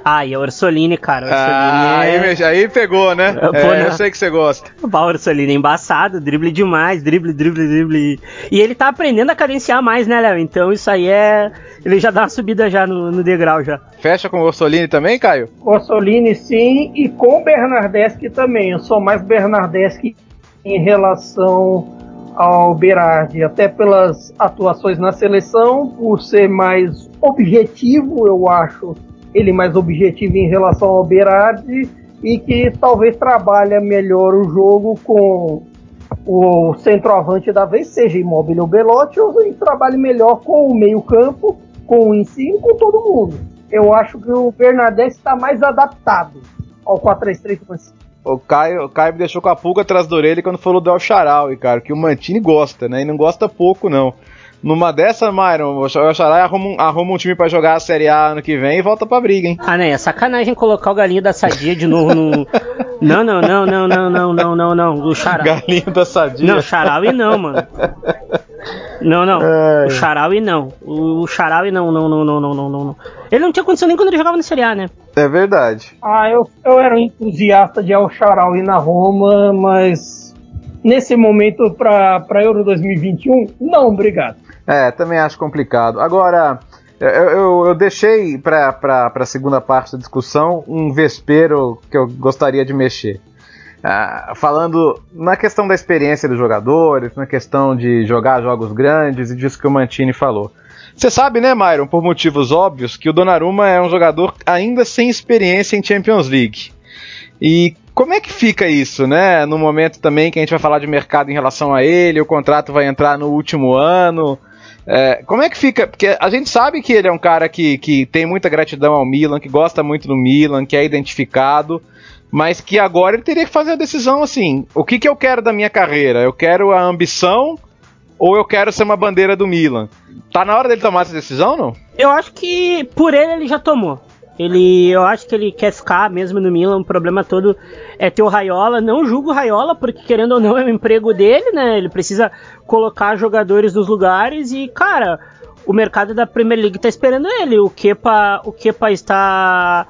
S2: Ah, e a Orsolini, cara. Orsolini
S1: ah, é... aí, aí, pegou, né? *laughs* Pô, é, eu sei que você gosta.
S2: O Orsolini é embaçado, drible demais, drible, drible, drible. E ele tá aprendendo a cadenciar mais, né, Léo? Então isso aí é. Ele já dá uma subida já no, no degrau já.
S1: Fecha com o Orsolini também, Caio?
S3: Orsolini sim, e com o Bernardeschi também. Eu sou mais Bernardeschi em relação ao Berardi, até pelas atuações na seleção, por ser mais objetivo, eu acho, ele mais objetivo em relação ao Berardi e que talvez trabalhe melhor o jogo com o centroavante da vez, seja Imóvel ou Belotti, ele trabalhe melhor com o meio-campo, com o ensino, com todo mundo. Eu acho que o Bernadette está mais adaptado ao 4-3-3
S1: o Caio, o Caio me deixou com a pulga atrás da orelha quando falou do El Charal, cara, que o Mantini gosta, né? E não gosta pouco, não. Numa dessa, Myron, o Xarai arruma, arruma um time para jogar a Série A ano que vem e volta pra briga, hein?
S2: Ah, né? É sacanagem colocar o galinho da sadia de novo no. não, não, não, não, não, não, não, não, não. O Xará.
S1: Galinho da sadia.
S2: Não, Xaraui não, mano. Não, não. É. O Charaui não. O Charaui não, não, não, não, não, não, não. Ele não tinha condição nem quando ele jogava no Série A, né?
S1: É verdade.
S3: Ah, eu, eu era um entusiasta de El Charaui na Roma, mas nesse momento para Euro 2021, não, obrigado.
S1: É, também acho complicado. Agora, eu, eu, eu deixei para a segunda parte da discussão um vespeiro que eu gostaria de mexer. Ah, falando na questão da experiência dos jogadores, na questão de jogar jogos grandes e disso que o Mantini falou. Você sabe, né, Myron, por motivos óbvios, que o Donnarumma é um jogador ainda sem experiência em Champions League. E como é que fica isso, né? No momento também que a gente vai falar de mercado em relação a ele, o contrato vai entrar no último ano. É, como é que fica? Porque a gente sabe que ele é um cara que, que tem muita gratidão ao Milan, que gosta muito do Milan, que é identificado mas que agora ele teria que fazer a decisão assim: o que, que eu quero da minha carreira? Eu quero a ambição ou eu quero ser uma bandeira do Milan? Tá na hora dele tomar essa decisão, não?
S2: Eu acho que por ele ele já tomou. Ele, eu acho que ele quer ficar mesmo no Milan. O problema todo é ter o Raiola. Não julgo o Raiola, porque querendo ou não é o emprego dele, né? Ele precisa colocar jogadores nos lugares e, cara, o mercado da Premier League tá esperando ele. O Kepa, o Kepa está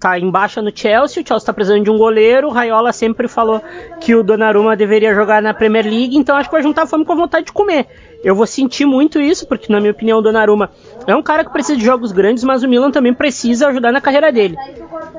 S2: tá em baixa no Chelsea, o Chelsea tá precisando de um goleiro, o Raiola sempre falou que o Donnarumma deveria jogar na Premier League, então acho que vai juntar fome com a vontade de comer. Eu vou sentir muito isso, porque na minha opinião o Donnarumma é um cara que precisa de jogos grandes, mas o Milan também precisa ajudar na carreira dele.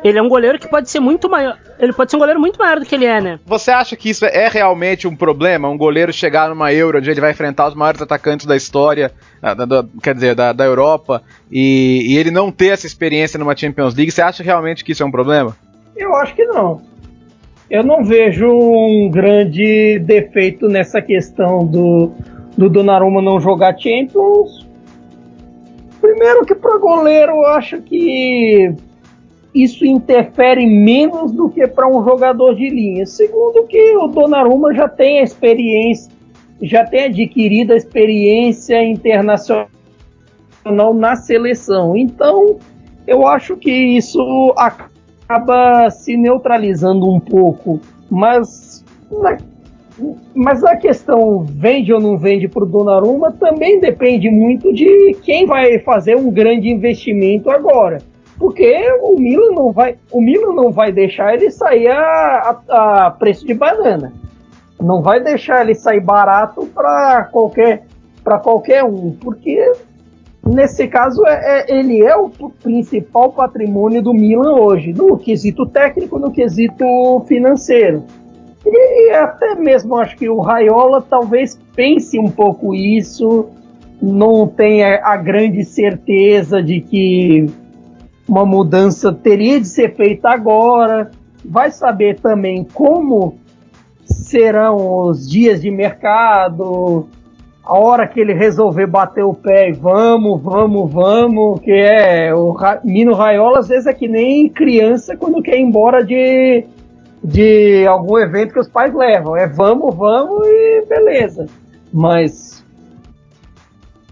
S2: Ele é um goleiro que pode ser muito maior, ele pode ser um goleiro muito maior do que ele é, né?
S1: Você acha que isso é realmente um problema, um goleiro chegar numa Euro onde ele vai enfrentar os maiores atacantes da história, da, da, quer dizer, da, da Europa, e, e, ele não ter essa experiência numa Champions League, você acha realmente que isso é um problema?
S3: Eu acho que não. Eu não vejo um grande defeito nessa questão do, do Donnarumma não jogar Champions. Primeiro que para goleiro eu acho que isso interfere menos do que para um jogador de linha. Segundo que o Donnarumma já tem a experiência já tem adquirido a experiência internacional na seleção. Então, eu acho que isso acaba se neutralizando um pouco. Mas, na, mas a questão vende ou não vende para o Donnarumma também depende muito de quem vai fazer um grande investimento agora. Porque o Milan não vai, o Milan não vai deixar ele sair a, a, a preço de banana. Não vai deixar ele sair barato para qualquer para qualquer um, porque nesse caso é, é, ele é o principal patrimônio do Milan hoje, no quesito técnico, no quesito financeiro. E até mesmo acho que o Raiola talvez pense um pouco isso, não tenha a grande certeza de que uma mudança teria de ser feita agora. Vai saber também como serão os dias de mercado, a hora que ele resolver bater o pé e vamos, vamos, vamos, que é o Mino Raiola às vezes é que nem criança quando quer ir embora de, de algum evento que os pais levam. É vamos, vamos e beleza. Mas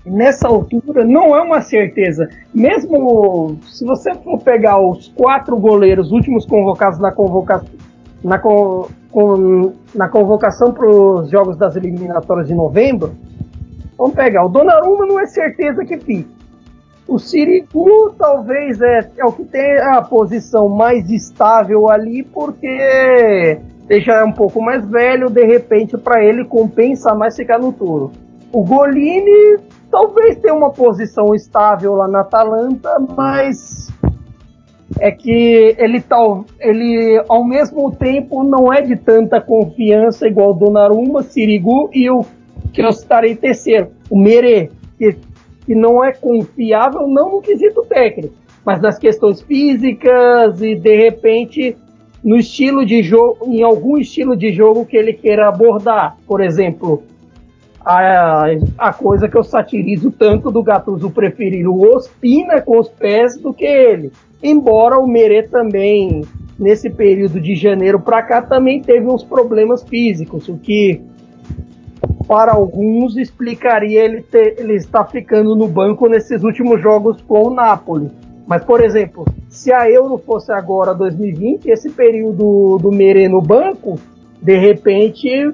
S3: nessa altura não é uma certeza. Mesmo se você for pegar os quatro goleiros últimos convocados na convocação na, com, na convocação para os jogos das eliminatórias de novembro, vamos pegar. O Donnarumma não é certeza que fique. O Sirigu talvez é, é o que tem a posição mais estável ali, porque já é um pouco mais velho, de repente para ele compensa mais ficar no touro. O Golini talvez tenha uma posição estável lá na Atalanta, mas é que ele tal, ele ao mesmo tempo não é de tanta confiança igual o Donnarumma, Sirigu e o que eu estarei terceiro, o Mere, que, que não é confiável não no quesito técnico, mas nas questões físicas e de repente no estilo de jogo, em algum estilo de jogo que ele queira abordar, por exemplo, a, a coisa que eu satirizo tanto do Gattuso preferir o Ospina com os pés do que ele. Embora o Merê também, nesse período de janeiro para cá, também teve uns problemas físicos, o que para alguns explicaria ele, ter, ele estar ficando no banco nesses últimos jogos com o Napoli. Mas, por exemplo, se a Euro fosse agora 2020, esse período do Merê no banco, de repente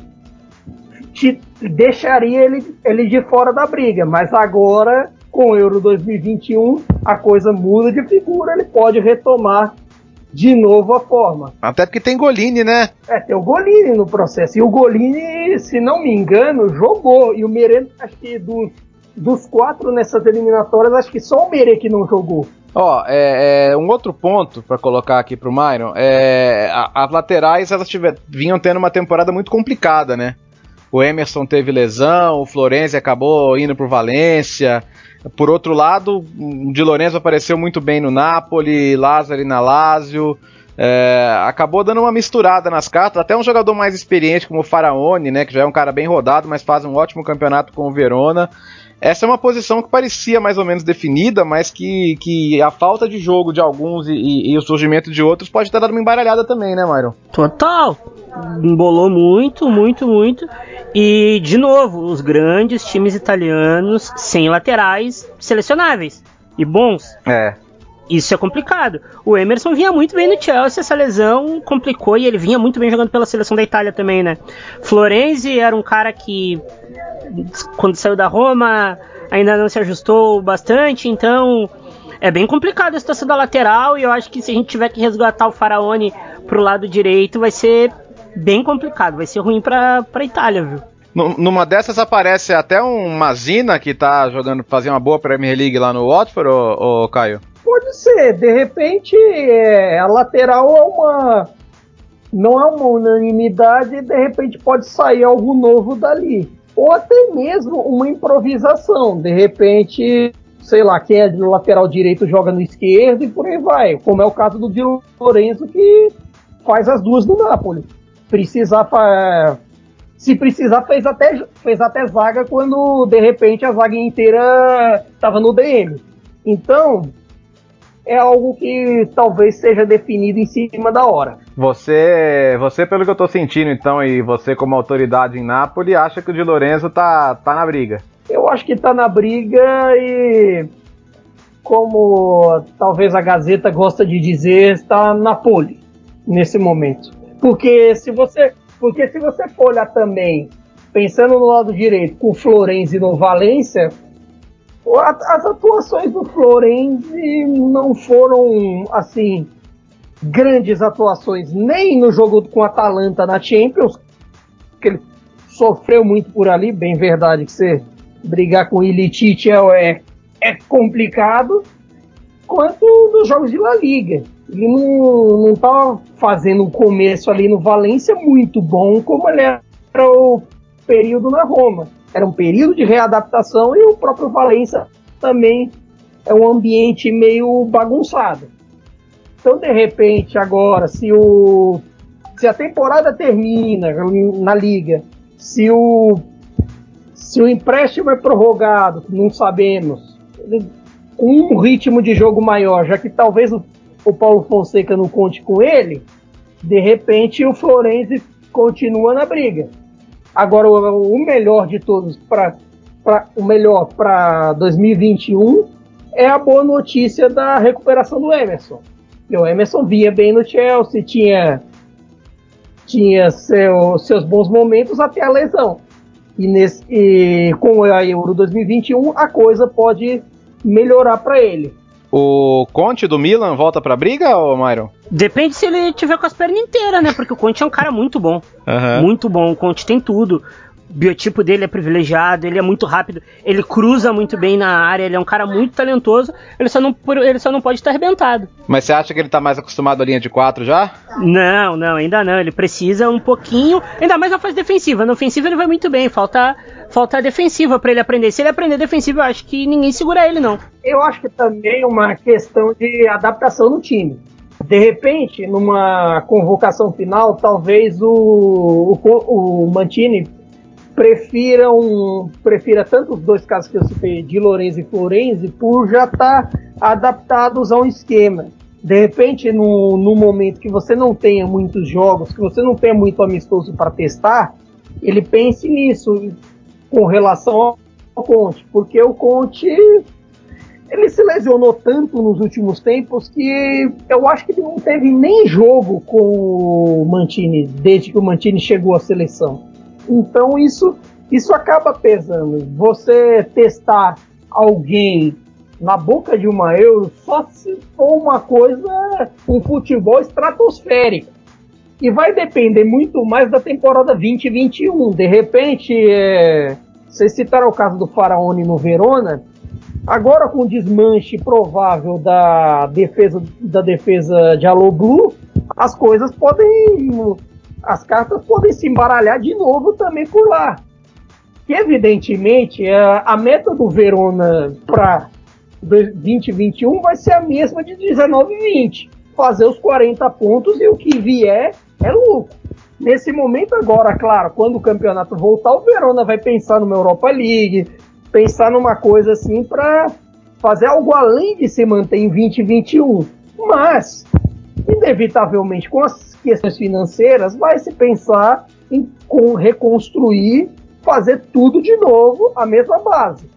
S3: te deixaria ele, ele de fora da briga. Mas agora, com o Euro 2021, a coisa muda de figura, ele pode retomar de novo a forma.
S1: Até porque tem Golini, né?
S3: É, tem o Golini no processo. E o Golini, se não me engano, jogou. E o Merê, acho que do, dos quatro nessas eliminatórias, acho que só o Merê que não jogou.
S1: Ó, é, é, um outro ponto para colocar aqui pro Myron é a, as laterais elas tiver, vinham tendo uma temporada muito complicada, né? O Emerson teve lesão, o Florenzi acabou indo pro Valência. Por outro lado, Di Lorenzo apareceu muito bem no Napoli, Lázaro na Lazio. É, acabou dando uma misturada nas cartas. Até um jogador mais experiente como o Faraone, né, que já é um cara bem rodado, mas faz um ótimo campeonato com o Verona. Essa é uma posição que parecia mais ou menos definida, mas que, que a falta de jogo de alguns e, e, e o surgimento de outros pode ter dado uma embaralhada também, né, Myron?
S2: Total! Embolou muito, muito, muito. E, de novo, os grandes times italianos sem laterais selecionáveis e bons.
S1: É.
S2: Isso é complicado. O Emerson vinha muito bem no Chelsea, essa lesão complicou e ele vinha muito bem jogando pela seleção da Itália também, né? Florenzi era um cara que, quando saiu da Roma, ainda não se ajustou bastante, então é bem complicado a situação da lateral e eu acho que se a gente tiver que resgatar o Faraone pro lado direito, vai ser bem complicado, vai ser ruim pra, pra Itália, viu?
S1: Numa dessas aparece até um Mazina que tá jogando, fazendo uma boa Premier League lá no Watford, ô, ô Caio?
S3: Pode ser, de repente é, a lateral é uma. Não é uma unanimidade, de repente pode sair algo novo dali. Ou até mesmo uma improvisação. De repente, sei lá, quem é do lateral direito joga no esquerdo e por aí vai. Como é o caso do Di Lorenzo, que faz as duas no Napoli precisar se precisar fez até fez até zaga quando de repente a zaga inteira estava no DM. Então é algo que talvez seja definido em cima da hora.
S1: Você, você pelo que eu tô sentindo então e você como autoridade em Nápoles acha que o Di Lorenzo tá tá na briga?
S3: Eu acho que tá na briga e como talvez a Gazeta gosta de dizer, está na pole nesse momento. Porque se você, porque se você for olhar também, pensando no lado direito, com o Florenzi no Valência, as atuações do Florenzi não foram assim grandes atuações nem no jogo com a Atalanta na Champions, que ele sofreu muito por ali, bem verdade que você brigar com o Ilitich é, é complicado, quanto nos jogos de La Liga. Ele não, não tá fazendo um começo ali no Valência muito bom como ele era o período na Roma. Era um período de readaptação e o próprio Valência também é um ambiente meio bagunçado. Então, de repente, agora, se o se a temporada termina na liga, se o se o empréstimo é prorrogado, não sabemos, com um ritmo de jogo maior, já que talvez o, o Paulo Fonseca não conte com ele, de repente o Florenzi continua na briga. Agora o, melhor de todos para o melhor para 2021 é a boa notícia da recuperação do Emerson. E o Emerson vinha bem no Chelsea, tinha tinha seu, seus bons momentos até a lesão. E, nesse, e com a Euro 2021 a coisa pode melhorar para ele.
S1: O Conte do Milan volta pra briga, ou Myron?
S2: Depende se ele tiver com as pernas inteiras, né? Porque o Conte é um cara muito bom. Uhum. Muito bom. O Conte tem tudo biotipo dele é privilegiado, ele é muito rápido, ele cruza muito bem na área, ele é um cara muito talentoso, ele só não, ele só não pode estar arrebentado.
S1: Mas você acha que ele está mais acostumado à linha de 4 já?
S2: Não, não, ainda não. Ele precisa um pouquinho, ainda mais na fase defensiva. Na ofensiva ele vai muito bem, falta, falta defensiva para ele aprender. Se ele aprender defensiva, eu acho que ninguém segura ele, não.
S3: Eu acho que também é uma questão de adaptação no time. De repente, numa convocação final, talvez o, o, o Mantini prefiram prefira tanto os dois casos que eu citei, de Lorenzo e Florenzi, por já estar tá adaptados a um esquema. De repente, no, no momento que você não tenha muitos jogos, que você não tenha muito amistoso para testar, ele pense nisso com relação ao Conte, porque o Conte ele se lesionou tanto nos últimos tempos que eu acho que ele não teve nem jogo com o Mantini desde que o Mantini chegou à seleção. Então isso, isso acaba pesando. Você testar alguém na boca de uma euro só se for uma coisa, um futebol estratosférico. E vai depender muito mais da temporada 2021. De repente, é... vocês citaram o caso do Faraone no Verona. Agora com o desmanche provável da defesa da defesa de Aloblu, as coisas podem as cartas podem se embaralhar de novo também por lá. Que evidentemente é, a meta do Verona para 2021 vai ser a mesma de 19 e 20. Fazer os 40 pontos e o que vier é lucro. Nesse momento agora, claro, quando o campeonato voltar, o Verona vai pensar numa Europa League, pensar numa coisa assim para fazer algo além de se manter em 2021. Mas, inevitavelmente, com as questões financeiras, vai se pensar em reconstruir, fazer tudo de novo, a mesma base.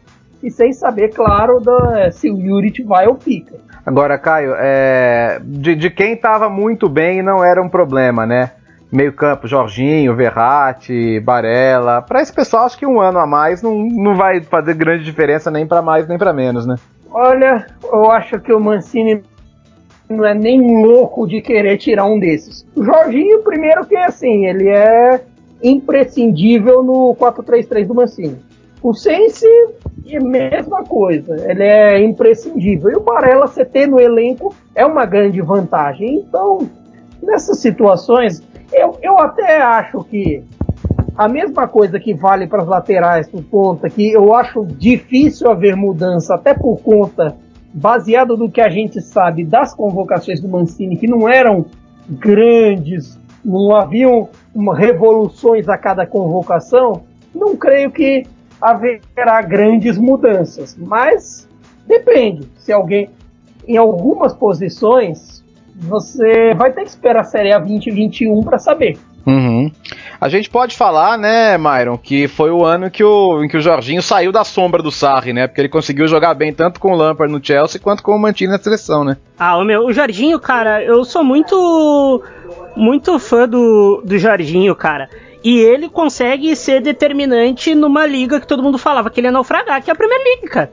S3: E sem saber, claro, da, se o Yurit vai ou fica.
S1: Agora, Caio, é, de, de quem estava muito bem não era um problema, né? Meio campo, Jorginho, Verratti, Barella. Para esse pessoal, acho que um ano a mais não, não vai fazer grande diferença nem para mais nem para menos, né?
S3: Olha, eu acho que o Mancini não é nem louco de querer tirar um desses. O Jorginho, primeiro que assim, ele é imprescindível no 4-3-3 do Mancini. O Sense, é mesma coisa, ele é imprescindível. E o Barella, você ter no elenco, é uma grande vantagem. Então, nessas situações, eu, eu até acho que a mesma coisa que vale para as laterais por conta, que eu acho difícil haver mudança, até por conta baseado no que a gente sabe das convocações do Mancini, que não eram grandes, não haviam revoluções a cada convocação, não creio que haverá grandes mudanças. Mas depende. Se alguém, em algumas posições, você vai ter que esperar a Série A 2021 para saber.
S1: Uhum. A gente pode falar, né, Myron, que foi o ano que o, em que o Jorginho saiu da sombra do Sarri, né? Porque ele conseguiu jogar bem tanto com o Lampard no Chelsea quanto com o Mantini na seleção, né?
S2: Ah, o meu, o Jorginho, cara, eu sou muito muito fã do, do Jorginho, cara. E ele consegue ser determinante numa liga que todo mundo falava que ele ia naufragar, que é a Premier League, cara.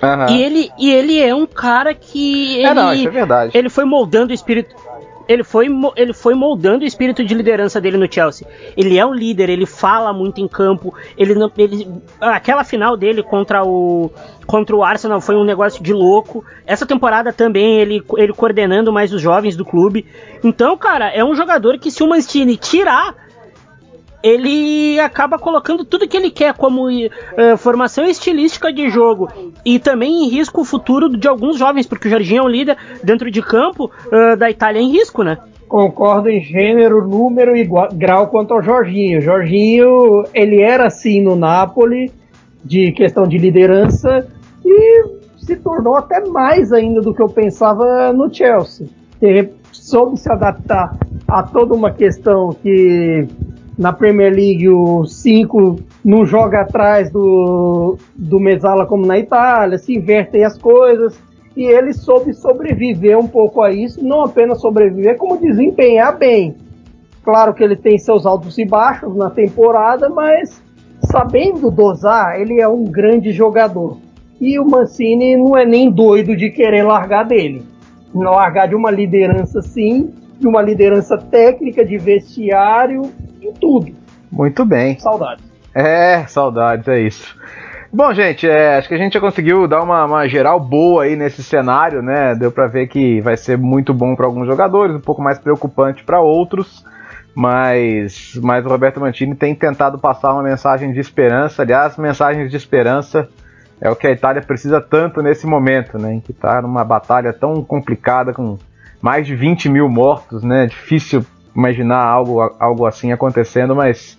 S2: Uhum. E, ele, e ele é um cara que. Ele, é,
S1: não, isso é verdade.
S2: Ele foi moldando o espírito ele foi, ele foi moldando o espírito de liderança dele no Chelsea. Ele é um líder, ele fala muito em campo. Ele, ele aquela final dele contra o contra o Arsenal foi um negócio de louco. Essa temporada também ele, ele coordenando mais os jovens do clube. Então, cara, é um jogador que se o Mancini tirar ele acaba colocando tudo que ele quer como uh, formação estilística de jogo e também em risco o futuro de alguns jovens, porque o Jorginho é um líder dentro de campo uh, da Itália em risco, né?
S3: Concordo em gênero, número e grau quanto ao Jorginho. Jorginho, ele era assim no Napoli, de questão de liderança, e se tornou até mais ainda do que eu pensava no Chelsea. Ele soube se adaptar a toda uma questão que na Premier League o 5 não joga atrás do, do Mesala como na Itália, se invertem as coisas. E ele soube sobreviver um pouco a isso, não apenas sobreviver, como desempenhar bem. Claro que ele tem seus altos e baixos na temporada, mas sabendo dosar, ele é um grande jogador. E o Mancini não é nem doido de querer largar dele. Largar de uma liderança sim, de uma liderança técnica, de vestiário em tudo.
S1: Muito bem.
S3: Saudades.
S1: É, saudades, é isso. Bom, gente, é, acho que a gente já conseguiu dar uma, uma, geral boa aí nesse cenário, né? Deu para ver que vai ser muito bom para alguns jogadores, um pouco mais preocupante para outros, mas, mas o Roberto Mantini tem tentado passar uma mensagem de esperança. Aliás, mensagens de esperança é o que a Itália precisa tanto nesse momento, né? Em que está numa batalha tão complicada com mais de 20 mil mortos, né? Difícil imaginar algo, algo assim acontecendo, mas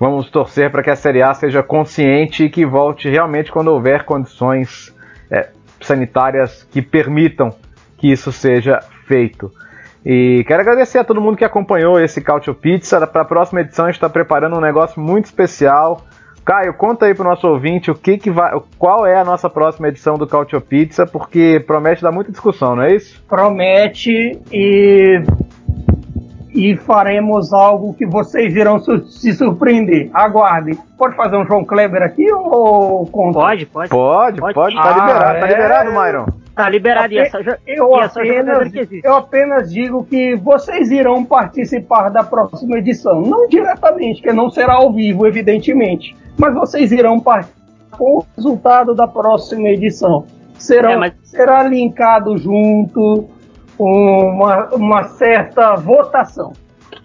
S1: vamos torcer para que a Série A seja consciente e que volte realmente quando houver condições é, sanitárias que permitam que isso seja feito. E quero agradecer a todo mundo que acompanhou esse Cautio Pizza. Para a próxima edição a gente está preparando um negócio muito especial. Caio, conta aí para o nosso ouvinte o que, que vai, qual é a nossa próxima edição do Cautio Pizza, porque promete dar muita discussão, não é isso?
S3: Promete e e faremos algo que vocês irão su se surpreender. Aguardem. Pode fazer um João Kleber aqui ou
S2: conta? Pode, pode.
S1: Pode, pode. pode. Tá liberado, tá é... tá liberado, Myron.
S2: Tá liberado. E essa,
S3: eu, e essa apenas, eu apenas digo que vocês irão participar da próxima edição. Não diretamente, que não será ao vivo, evidentemente. Mas vocês irão participar com o resultado da próxima edição. Será, é, mas... será linkado junto uma, uma certa votação.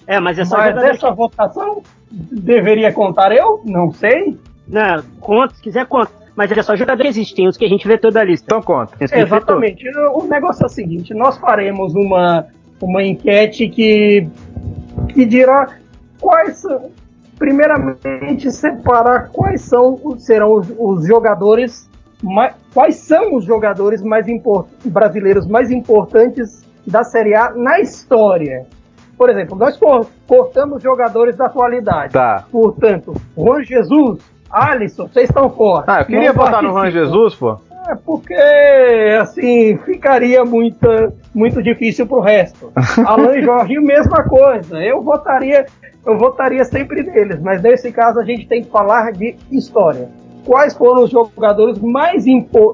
S2: É, mas essa
S3: mas essa que... votação deveria contar eu? Não sei.
S2: Não, conta, se quiser conta. Mas é só jogadores existem, os que a gente vê toda a lista.
S1: Então conta.
S3: Exatamente. O negócio é o seguinte: nós faremos uma, uma enquete que, que dirá quais são. Primeiramente, separar quais são serão os, os jogadores mais, quais são os jogadores mais brasileiros mais importantes da Série A na história. Por exemplo, nós cortamos jogadores da atualidade.
S1: Tá.
S3: Portanto, Juan Jesus, Alisson, vocês estão fora.
S1: Ah, eu queria votar no Juan Jesus, pô.
S3: É porque, assim, ficaria muito, muito difícil pro resto. *laughs* Alan Jorginho, mesma coisa. Eu votaria, eu votaria sempre neles, mas nesse caso a gente tem que falar de história quais foram os jogadores mais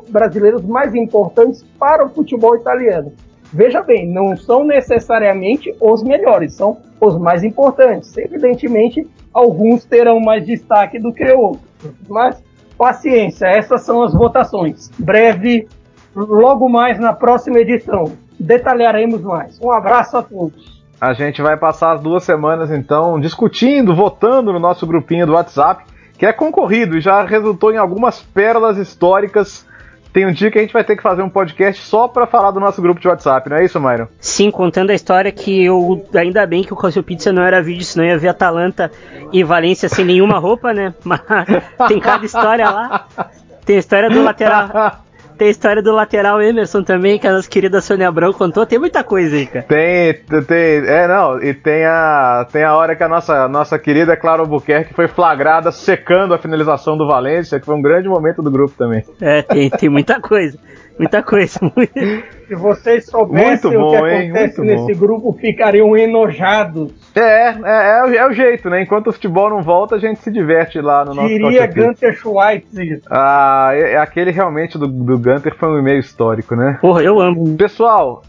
S3: brasileiros mais importantes para o futebol italiano. Veja bem, não são necessariamente os melhores, são os mais importantes. Evidentemente, alguns terão mais destaque do que outros, mas paciência, essas são as votações. Breve, logo mais na próxima edição, detalharemos mais. Um abraço a todos.
S1: A gente vai passar as duas semanas então discutindo, votando no nosso grupinho do WhatsApp que é concorrido e já resultou em algumas pérolas históricas. Tem um dia que a gente vai ter que fazer um podcast só para falar do nosso grupo de WhatsApp, não é isso, Myron?
S2: Sim, contando a história que eu. Ainda bem que o Calcio Pizza não era vídeo, senão ia ver Atalanta e Valência sem nenhuma roupa, né? *laughs* Mas tem cada história lá. Tem a história do lateral. *laughs* Tem a história do lateral Emerson também, que a nossa querida Sônia Abrão contou. Tem muita coisa aí, cara.
S1: Tem, tem. É, não. E tem a, tem a hora que a nossa, nossa querida Clara Albuquerque foi flagrada secando a finalização do Valência, que foi um grande momento do grupo também.
S2: É, tem, tem muita coisa. Muita coisa.
S3: Se vocês soubessem bom, o que acontece nesse bom. grupo, ficariam enojados.
S1: É, é, é, é, o jeito, né? Enquanto o futebol não volta, a gente se diverte lá no nosso
S3: Diria Gunter Schweitzer.
S1: Ah, é, é, aquele realmente do, do Gunter foi um e-mail histórico, né?
S2: Porra, eu amo.
S1: Pessoal,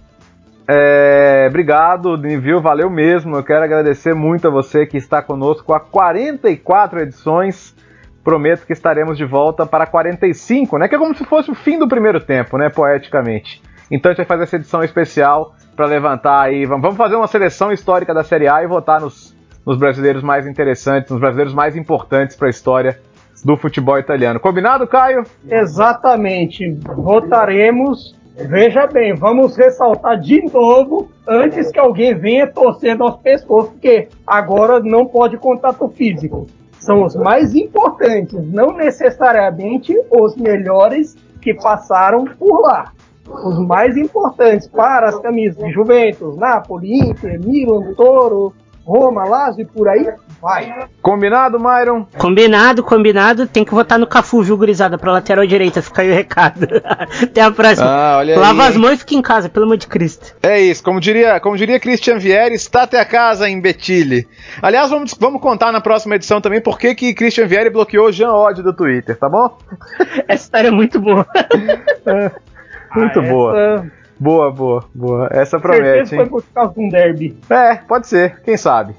S1: é, obrigado, viu? Valeu mesmo. Eu quero agradecer muito a você que está conosco há 44 edições prometo que estaremos de volta para 45, né? Que é como se fosse o fim do primeiro tempo, né? Poeticamente. Então a gente vai fazer essa edição especial para levantar aí. Vamos fazer uma seleção histórica da Série A e votar nos, nos brasileiros mais interessantes, nos brasileiros mais importantes para a história do futebol italiano. Combinado, Caio?
S3: Exatamente. Votaremos. Veja bem, vamos ressaltar de novo antes que alguém venha torcer nosso pescoço, porque agora não pode contato físico são os mais importantes, não necessariamente os melhores que passaram por lá. Os mais importantes para as camisas de Juventus, Napoli, Inter, Milan, Toro, Roma, Lazio e por aí vai.
S1: Combinado, Myron?
S2: Combinado, combinado. Tem que votar no Cafu, viu, gurizada? Pra lateral direita. Fica aí o recado. *laughs* Até a próxima. Ah, Lava aí, as mãos e fica em casa, pelo amor de Cristo.
S1: É isso. Como diria, como diria Christian Vieri, está até a casa em Betile. Aliás, vamos, vamos contar na próxima edição também por que, que Christian Vieri bloqueou Jean Odd do Twitter, tá bom? *laughs*
S2: Essa história é muito boa. *laughs*
S1: muito ah, boa. Essa... Boa, boa, boa. Essa promete.
S3: Foi por causa de um derby.
S1: É, pode ser, quem sabe.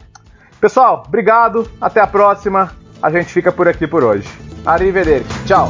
S1: Pessoal, obrigado, até a próxima. A gente fica por aqui por hoje. Arrivederci, tchau.